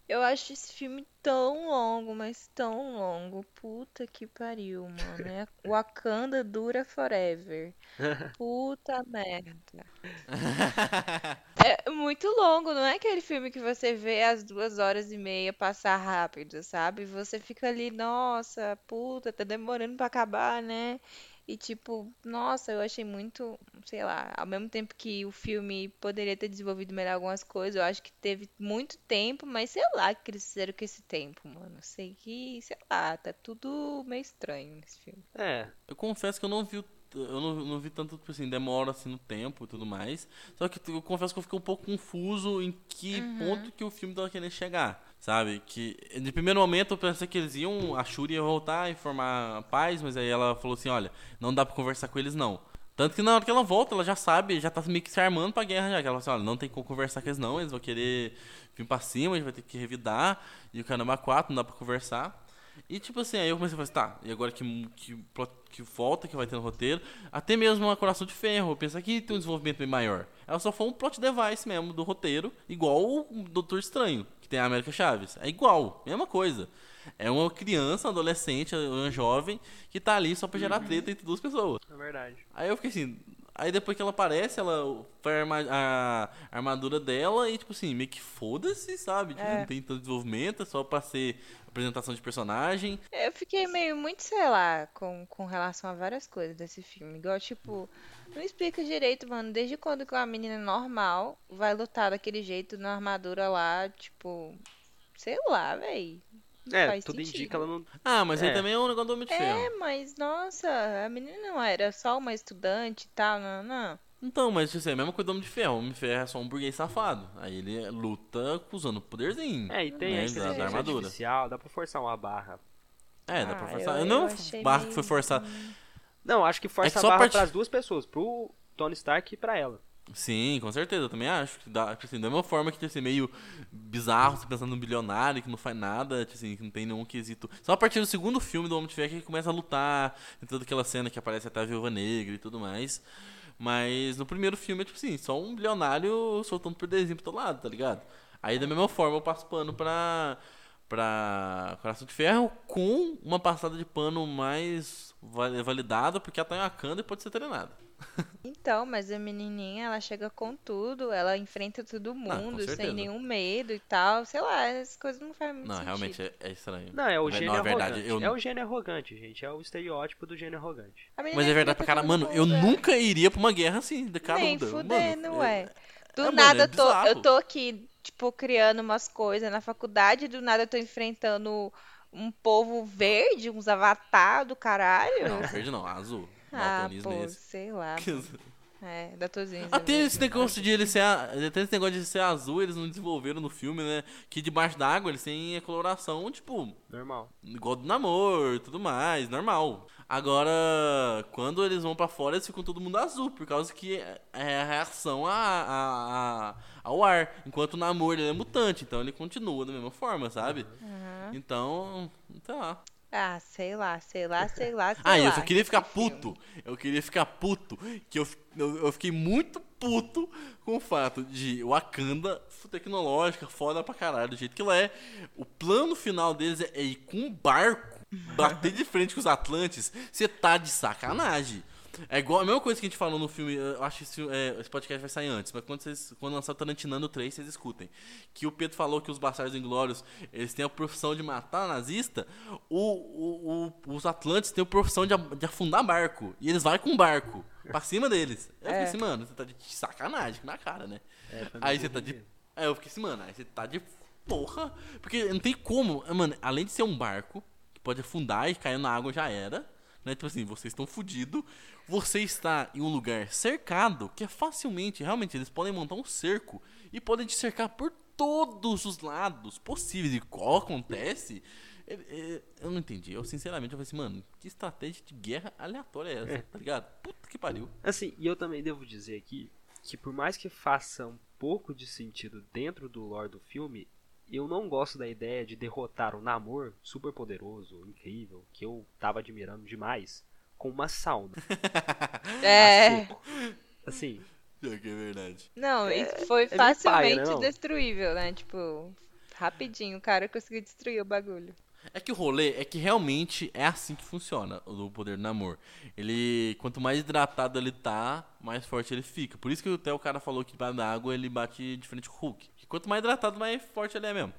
Eu acho esse filme tão longo, mas tão longo. Puta que pariu, mano. É Wakanda dura forever. Puta merda. É muito longo, não é aquele filme que você vê as duas horas e meia passar rápido, sabe? Você fica ali, nossa, puta, tá demorando pra acabar, né? E tipo, nossa, eu achei muito, sei lá, ao mesmo tempo que o filme poderia ter desenvolvido melhor algumas coisas, eu acho que teve muito tempo, mas sei lá o que eles fizeram com esse tempo, mano. Sei que, sei lá, tá tudo meio estranho nesse filme. É, Eu confesso que eu não vi o- eu não, não vi tanto, tipo assim, demora assim no tempo e tudo mais. Só que eu confesso que eu fiquei um pouco confuso em que ponto que o filme tava querendo chegar. Sabe? Que de primeiro momento eu pensei que eles iam, a Shuri ia voltar e formar paz, mas aí ela falou assim, olha, não dá pra conversar com eles não. Tanto que na hora que ela volta, ela já sabe, já tá meio que se armando pra guerra já. Que ela fala assim, olha, não tem como conversar com eles não, eles vão querer vir pra cima, a gente vai ter que revidar. E o caramba 4, não dá pra conversar. E tipo assim, aí eu comecei a falar assim, tá, e agora que, que, que volta, que vai ter no roteiro, até mesmo uma Coração de Ferro, eu pensei que tem um desenvolvimento bem maior. Ela só foi um plot device mesmo do roteiro, igual o Doutor Estranho, que tem a América Chaves. É igual, mesma coisa. É uma criança, um adolescente, uma jovem, que tá ali só pra gerar treta entre duas pessoas. é verdade. Aí eu fiquei assim. Aí depois que ela aparece, ela foi a, arma- a armadura dela e, tipo assim, meio que foda-se, sabe? Tipo, É. Não tem tanto desenvolvimento, é só pra ser apresentação de personagem. Eu fiquei meio muito, sei lá, com, com relação a várias coisas desse filme. Igual, tipo, não explica direito, mano. Desde quando que uma menina normal vai lutar daquele jeito na armadura lá, tipo, sei lá, véi. É, faz tudo sentido. indica ela não. Ah, mas aí É. também é um negócio do Homem de Ferro. É, mas nossa, a menina não era só uma estudante e tal, não, não. Então, mas tipo assim, é a mesma coisa do Homem de Ferro. O Homem de Ferro é só um burguês safado. Aí ele luta usando poderzinho. É, e tem né, a da, inteligência da armadura. artificial, dá pra forçar uma barra. É, dá Ah, pra eu- forçar. eu não, achei barra que foi forçado. Não, acho que força É que a só barra parte- pras duas pessoas, pro Tony Stark e pra ela. Sim, com certeza, eu também acho. Que dá, tipo assim, da mesma forma que, tipo assim, meio bizarro, você pensando num bilionário que não faz nada, tipo assim, que não tem nenhum quesito. Só a partir do segundo filme do Homem de Ferro que ele começa a lutar, tem toda aquela cena que aparece até a Viúva Negra e tudo mais. Mas no primeiro filme é, tipo assim, só um bilionário soltando poderzinho pra todo lado, tá ligado? Aí da mesma forma eu passo pano pra, pra Coração de Ferro com uma passada de pano mais va- validada, porque ela tá em e pode ser treinada. Então, mas a menininha, ela chega com tudo, ela enfrenta todo com mundo sem certeza. nenhum medo e tal. Sei lá, essas coisas não fazem muito Não, sentido. realmente é, é estranho. Não, é o gênio verdade, arrogante. eu- É o gênio arrogante, gente. É o estereótipo do gênio arrogante. Mas é verdade pra cara. Mano, eu é. nunca iria pra uma guerra assim, de cara Nem Mano, fudendo, ué. Do é, mano, nada é eu, tô, eu tô aqui, tipo, criando umas coisas na faculdade, do nada eu tô enfrentando um povo verde, uns avatar do caralho. Não, verde não, azul. Ah, pô, é esse. sei lá. É, da Tozinho. Até esse negócio de ele ser. Até esse negócio de ser azul, eles não desenvolveram no filme, né? Que debaixo d'água eles têm a coloração, tipo, Normal. igual do namoro e tudo mais, normal. Agora, quando eles vão pra fora, eles ficam todo mundo azul, por causa que é é a reação a, a- a- ao ar. Enquanto o namoro ele é mutante, então ele continua da mesma forma, sabe? Então, tá lá. Ah, sei lá, sei lá, sei lá, sei Ah, lá. eu só queria ficar puto. Eu queria ficar puto. Que eu, eu, eu fiquei muito puto com o fato de Wakanda tecnológica, foda pra caralho, do jeito que ela é. O plano final deles é, é ir com um barco, bater de frente com os Atlantes. Você tá de sacanagem. É igual a mesma coisa que a gente falou no filme. Eu acho que esse, é, esse podcast vai sair antes, mas quando, vocês, quando lançar o Tarantinando 3, vocês escutem. Que o Pedro falou que os Bastardos Inglórios eles têm a profissão de matar nazista. O, o- o- os Atlantes têm a profissão de, de afundar barco. E eles vão com barco pra cima deles. Eu fiquei É. assim, mano, você tá de sacanagem com a minha cara, né? É, Aí meio você tá de. Aí eu fiquei assim, mano, aí você tá de porra. Porque não tem como. Mano, além de ser um barco que pode afundar e cair na água já era. Né? Tipo assim, vocês estão fudidos. Você está em um lugar cercado que é facilmente, realmente, eles podem montar um cerco e podem te cercar por todos os lados possíveis. E qual acontece? é- é- Eu não entendi. Eu, sinceramente, eu falei assim, mano, que estratégia de guerra aleatória é essa, É. tá ligado? Puta que pariu. Assim, e eu também devo dizer aqui que por mais que faça um pouco de sentido dentro do lore do filme, eu não gosto da ideia de derrotar o Namor super poderoso, incrível, que eu tava admirando demais, com uma sauna. É. Assim, Pior que é verdade. Não, É- isso foi é facilmente né, destruível, né? Tipo, rapidinho o cara conseguiu destruir o bagulho. É que o rolê é que realmente é assim que funciona o poder do namoro. Ele, quanto mais hidratado ele tá, mais forte ele fica. Por isso que até o cara falou que da água ele bate de frente com o Hulk. Quanto mais hidratado, mais forte ele é mesmo.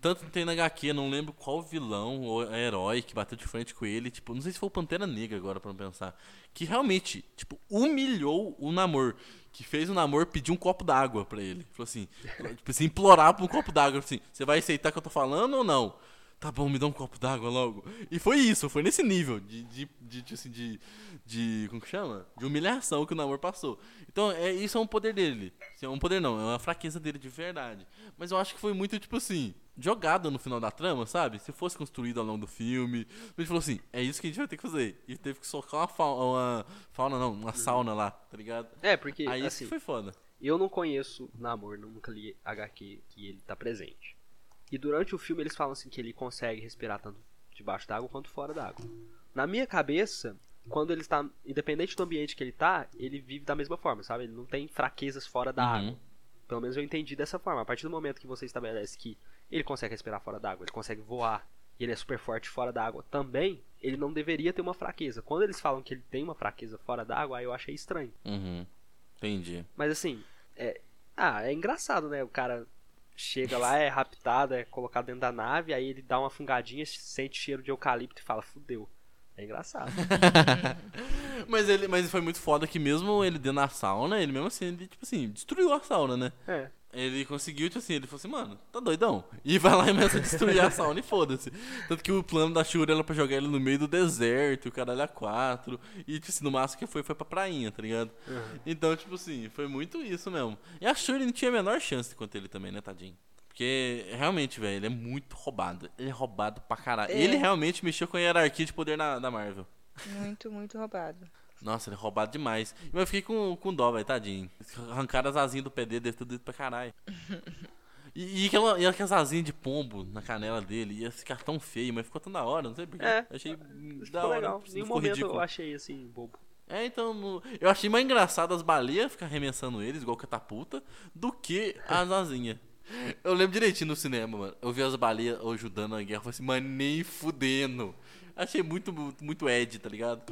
Tanto tem na HQ, não lembro qual vilão ou herói que bateu de frente com ele. Tipo, não sei se foi o Pantera Negra agora pra pensar. Que realmente, tipo, humilhou o Namor. Que fez o Namor pedir um copo d'água pra ele. Falou assim, tipo assim, implorar por um copo d'água. Assim, você vai aceitar o que eu tô falando ou não? Tá bom, me dá um copo d'água logo. E foi isso, foi nesse nível de, de, de, de, assim, de, de- como que chama? De humilhação que o Namor passou. Então, é, isso é um poder dele. Assim, É um poder não, é uma fraqueza dele de verdade. Mas eu acho que foi muito, tipo assim, jogado no final da trama, sabe? Se fosse construído ao longo do filme. Ele falou assim, é isso que a gente vai ter que fazer. E teve que socar uma fauna, uma fauna não, uma sauna lá, tá ligado? é, porque Aí isso assim, que foi foda. eu não conheço Namor, nunca li HQ que ele tá presente. E durante o filme eles falam assim que ele consegue respirar tanto debaixo d'água quanto fora d'água. Na minha cabeça, quando ele está, independente do ambiente que ele tá, ele vive da mesma forma, sabe? Ele não tem fraquezas fora da Uhum. água. Pelo menos eu entendi dessa forma. A partir do momento que você estabelece que ele consegue respirar fora d'água, ele consegue voar, e ele é super forte fora d'água também, ele não deveria ter uma fraqueza. Quando eles falam que ele tem uma fraqueza fora d'água, aí eu achei estranho. Uhum. Entendi. Mas assim, é. Ah, é engraçado, né? O cara chega lá, é raptado, é colocado dentro da nave, aí ele dá uma fungadinha, sente cheiro de eucalipto e fala, fudeu. É engraçado. Mas ele, mas foi muito foda que mesmo ele dentro da sauna, ele mesmo assim, ele, tipo assim, destruiu a sauna, né? É. Ele conseguiu, tipo assim, ele falou assim, mano, tá doidão? E vai lá e começa a destruir a sauna e foda-se. Tanto que o plano da Shuri era pra jogar ele no meio do deserto, e o caralho a quatro. E, tipo assim, no máximo que foi, foi pra prainha, tá ligado? Então, tipo assim, foi muito isso mesmo. E a Shuri não tinha a menor chance contra ele também, né, tadinho? Porque, realmente, velho, ele é muito roubado. Ele é roubado pra caralho. É. Ele realmente mexeu com a hierarquia de poder na, da Marvel. Muito, muito roubado. Nossa, ele é roubado demais. Mas eu fiquei com, com dó, velho, tadinho. Arrancaram as asinhas do pé dele, ter doido pra caralho. E, e, aquela, e aquelas asinhas de pombo na canela dele, ia ficar tão feio, mas ficou tão da hora, não sei porquê. É. Achei da hora. legal. nenhum momento ridículo. eu achei assim, bobo. É, então, eu achei mais engraçado as baleias ficar arremessando eles, igual catapulta, do que as asinhas. Eu lembro direitinho no cinema, mano. Eu vi as baleias ajudando a guerra, eu falei assim, mas nem fudendo. Achei muito, muito Ed, tá ligado?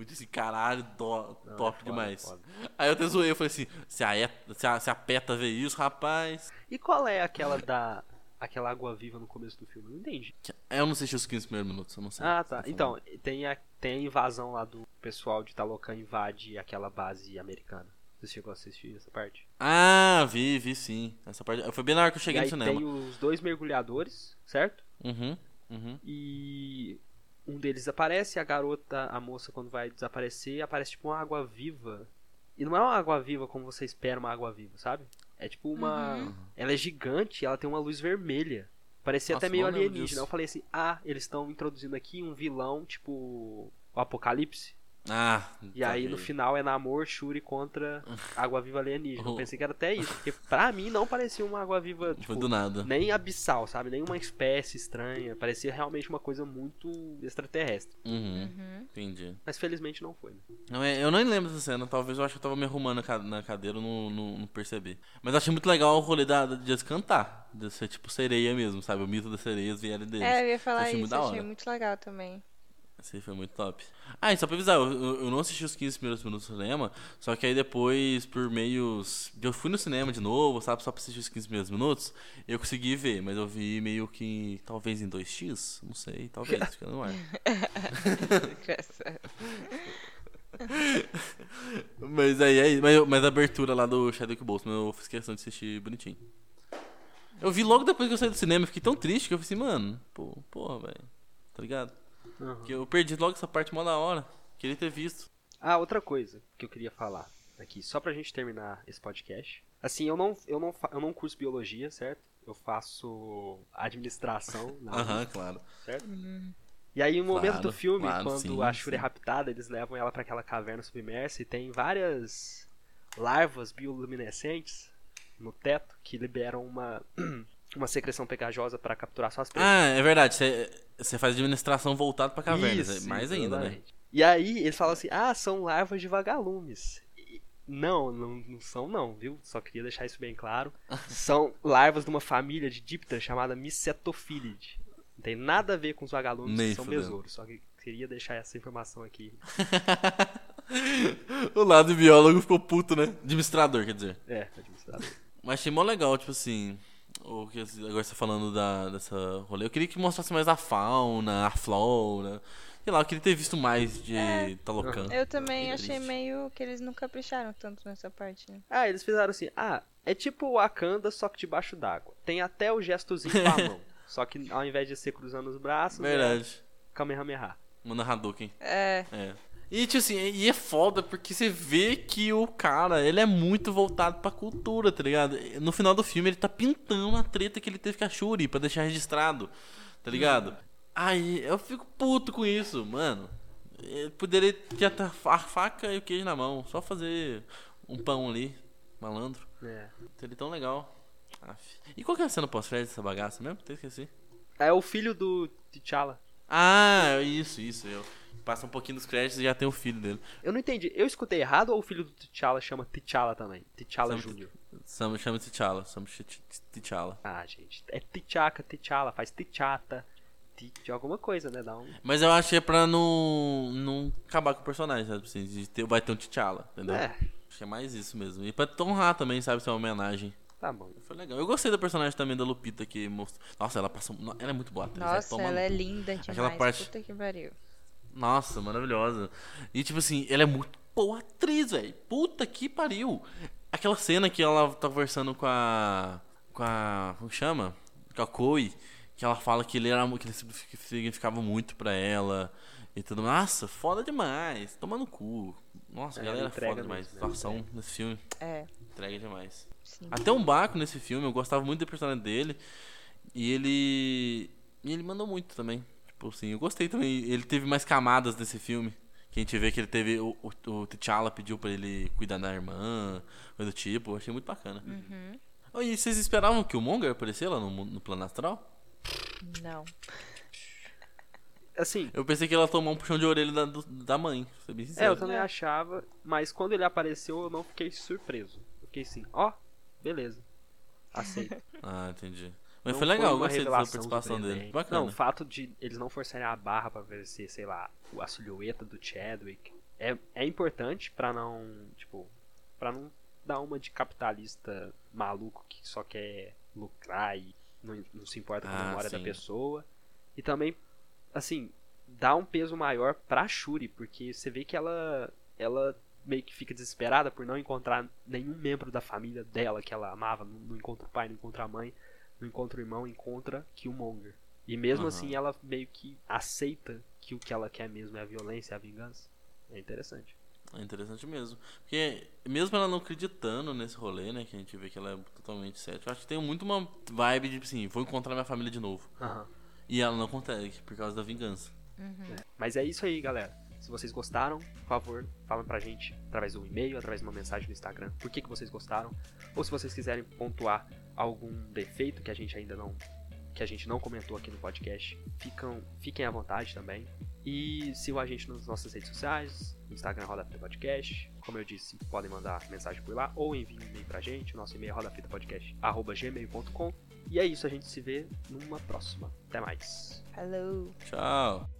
Muito assim, caralho, Não, top é foda, demais. foda. Aí eu até zoei, eu falei assim, se a, se a, se a PETA vê isso, rapaz. E qual é aquela da. aquela água viva no começo do filme? Eu não entendi. Eu não assisti os 15 primeiros minutos, eu não sei. Ah, tá. você Então, tem a, tem a invasão lá do pessoal de Talocan invade aquela base americana. Você chegou a assistir essa parte? Ah, vi, vi sim. Essa parte. Foi bem na hora que eu cheguei e no aí cinema. tem os dois mergulhadores, certo? Uhum, uhum. E um deles aparece, a garota, a moça, quando vai desaparecer, aparece tipo uma água viva. E não é uma água viva como você espera uma água viva, sabe? É tipo uma. Uhum. Ela é gigante, ela tem uma luz vermelha. Parecia Nossa, até meio lembro alienígena. Eu falei assim: ah, eles estão introduzindo aqui um vilão, tipo. O Apocalipse. Ah, E aí no final é Namor, Shuri contra Água Viva Alienígena. Eu pensei que era até isso. Porque pra mim não parecia uma Água Viva, tipo, Foi do nada. nem abissal, sabe? Nenhuma espécie estranha. Parecia realmente uma coisa muito extraterrestre. Uhum, Uhum. entendi. Mas felizmente não foi. Né? Não, é, eu nem lembro dessa cena, talvez eu acho que eu tava me arrumando na ca- na cadeira e não, não, não percebi. Mas eu achei muito legal o rolê da, de eles cantar. De ser tipo sereia mesmo, sabe? O mito das sereias vieram deles. É, eu ia falar Achei muito isso, da achei muito legal também. Esse aí foi muito top. Ah, e só pra avisar, eu, eu- não assisti os 15 primeiros minutos do cinema, só que aí depois, por meios. Eu fui no cinema de novo, sabe? Só pra assistir os 15 primeiros minutos, eu consegui ver, mas eu vi meio que. Talvez em 2x? Não sei, talvez, fica no ar. Mas aí, aí mas, mas a abertura lá do Chadwick Boseman eu fiz questão de assistir bonitinho. Eu vi logo depois que eu saí do cinema, fiquei tão triste que eu falei assim, mano, pô, porra, velho. Tá ligado? Que eu perdi logo essa parte mó da hora. Queria ter visto. Ah, outra coisa que eu queria falar aqui, só pra gente terminar esse podcast. Assim, eu não, eu não, eu não curso biologia, certo? Eu faço administração Aham, claro. certo? E aí, no momento Claro, do filme, claro, quando sim, a Shuri é raptada, eles levam ela pra aquela caverna submersa e tem várias larvas bioluminescentes no teto que liberam uma, uma secreção pegajosa pra capturar suas presas. Ah, é verdade. Você faz administração voltada pra cavernas. Isso, é mais ainda, né? E aí eles falam assim: ah, são larvas de vagalumes. E- Não, não, não são não, viu? Só queria deixar isso bem claro. São larvas de uma família de díptera chamada Mycetophilidae. Não tem nada a ver com os vagalumes Nem que são fudendo. besouros. Só que queria deixar essa informação aqui. o lado biólogo ficou puto, né? Administrador, quer dizer. É, administrador. Mas achei mó legal, tipo assim. O que agora você tá falando da, dessa rolê. Eu queria que mostrasse mais a fauna, a flora. Sei lá, eu queria ter visto mais de Talocan. Eu também Fiquei achei meio que eles não capricharam tanto nessa parte, né? Ah, eles fizeram assim: ah, é tipo o Wakanda, só que debaixo d'água. Tem até o gestozinho com a mão. Só que ao invés de ser cruzando os braços, é Verdade. Kamehameha. Manda Hadouken. É, É. E, tipo assim, e é foda porque você vê que o cara, ele é muito voltado pra cultura, tá ligado? No final do filme, ele tá pintando a treta que ele teve com a Shuri pra deixar registrado, tá ligado? Aí, eu fico puto com isso, mano. Ele poderia ter a faca e o queijo na mão, só fazer um pão ali, malandro. É. Seria tão legal. Aff. E qual que é a cena pós-crédito dessa bagaça mesmo? Até esqueci. É o filho do T'Challa. Ah, isso, isso. Eu passa um pouquinho dos créditos e já tem o filho dele. Eu não entendi. Eu escutei errado ou o filho do T'Challa chama T'Challa também? T'Challa Jr. Chama, T'Challa, chama T'Challa. Ah, gente. É T'Chaka, T'Challa, faz T'Chata. De alguma coisa, né? Dá um... Mas eu achei pra não, não acabar com o personagem, sabe? Assim, de ter, vai ter um T'Challa, entendeu? É, Acho que é mais isso mesmo. E pra honrar também, sabe? Ser uma homenagem. tá bom. Foi legal. Eu gostei da personagem também da Lupita que mostrou. Nossa, ela passou. Ela é muito boa. atriz, nossa, ela é cu. linda demais. Aquela parte- Puta que pariu. Nossa, maravilhosa. E tipo assim, ela é muito boa atriz, velho. Puta que pariu. Aquela cena que ela tá conversando com a. Com a. Como chama? Com a Koi. Que ela fala que ele era que ele significava muito pra ela. E tudo. Nossa, foda demais. Toma no cu. Nossa, a É, galera é foda demais. mesmo, né? Atuação nesse filme. É, Entrega demais. sim. Até um Baco nesse filme, eu gostava muito do personagem dele. E ele. E ele mandou muito também. Tipo assim, eu gostei também. Ele teve mais camadas nesse filme. Que a gente vê que ele teve. O, o, o T'Challa pediu pra ele cuidar da irmã, coisa do tipo. Eu achei muito bacana. Uhum. Oh, e vocês esperavam que o Monger aparecesse lá no, no plano astral? Não. Assim, Eu pensei que ela tomou um puxão de orelha da, do- da mãe. pra ser bem é, eu também achava, mas quando ele apareceu eu não fiquei surpreso. Eu fiquei assim, ó, beleza. Aceito. Ah, entendi. Mas Não foi legal, uma gostei revelação participação dele. Bacana. Não, o fato de eles não forçarem a barra pra ver se, sei lá, a silhueta do Chadwick é, é importante para não, tipo, para não dar uma de capitalista maluco que só quer lucrar e não, não se importa com a Ah, memória da pessoa. E também, assim, dá um peso maior pra Shuri, porque você vê que ela ela meio que fica desesperada por não encontrar nenhum membro da família dela que ela amava, não, não encontra o pai, não encontra a mãe, não encontra o irmão, encontra Killmonger. E mesmo Aham. assim ela meio que aceita que o que ela quer mesmo é a violência, a vingança. É interessante. É interessante mesmo. Porque mesmo ela não acreditando nesse rolê, né? Que a gente vê que ela é totalmente cética, eu acho que tem muito uma vibe de, assim, vou encontrar minha família de novo. Aham. E ela não consegue, por causa da vingança. Mas é isso aí, galera. Se vocês gostaram, por favor, falem pra gente através do e-mail, através de uma mensagem no Instagram, por que, que vocês gostaram. Ou se vocês quiserem pontuar algum defeito que a gente ainda não que a gente não comentou aqui no podcast, ficam, fiquem à vontade também. E sigam a gente nas nossas redes sociais, Instagram Roda Fita Podcast. Como eu disse, podem mandar mensagem por lá ou enviem um e-mail pra gente. O nosso e-mail é rodafitapodcast.gmail.com. E é isso, a gente se vê numa próxima. Até mais. Falou! Tchau!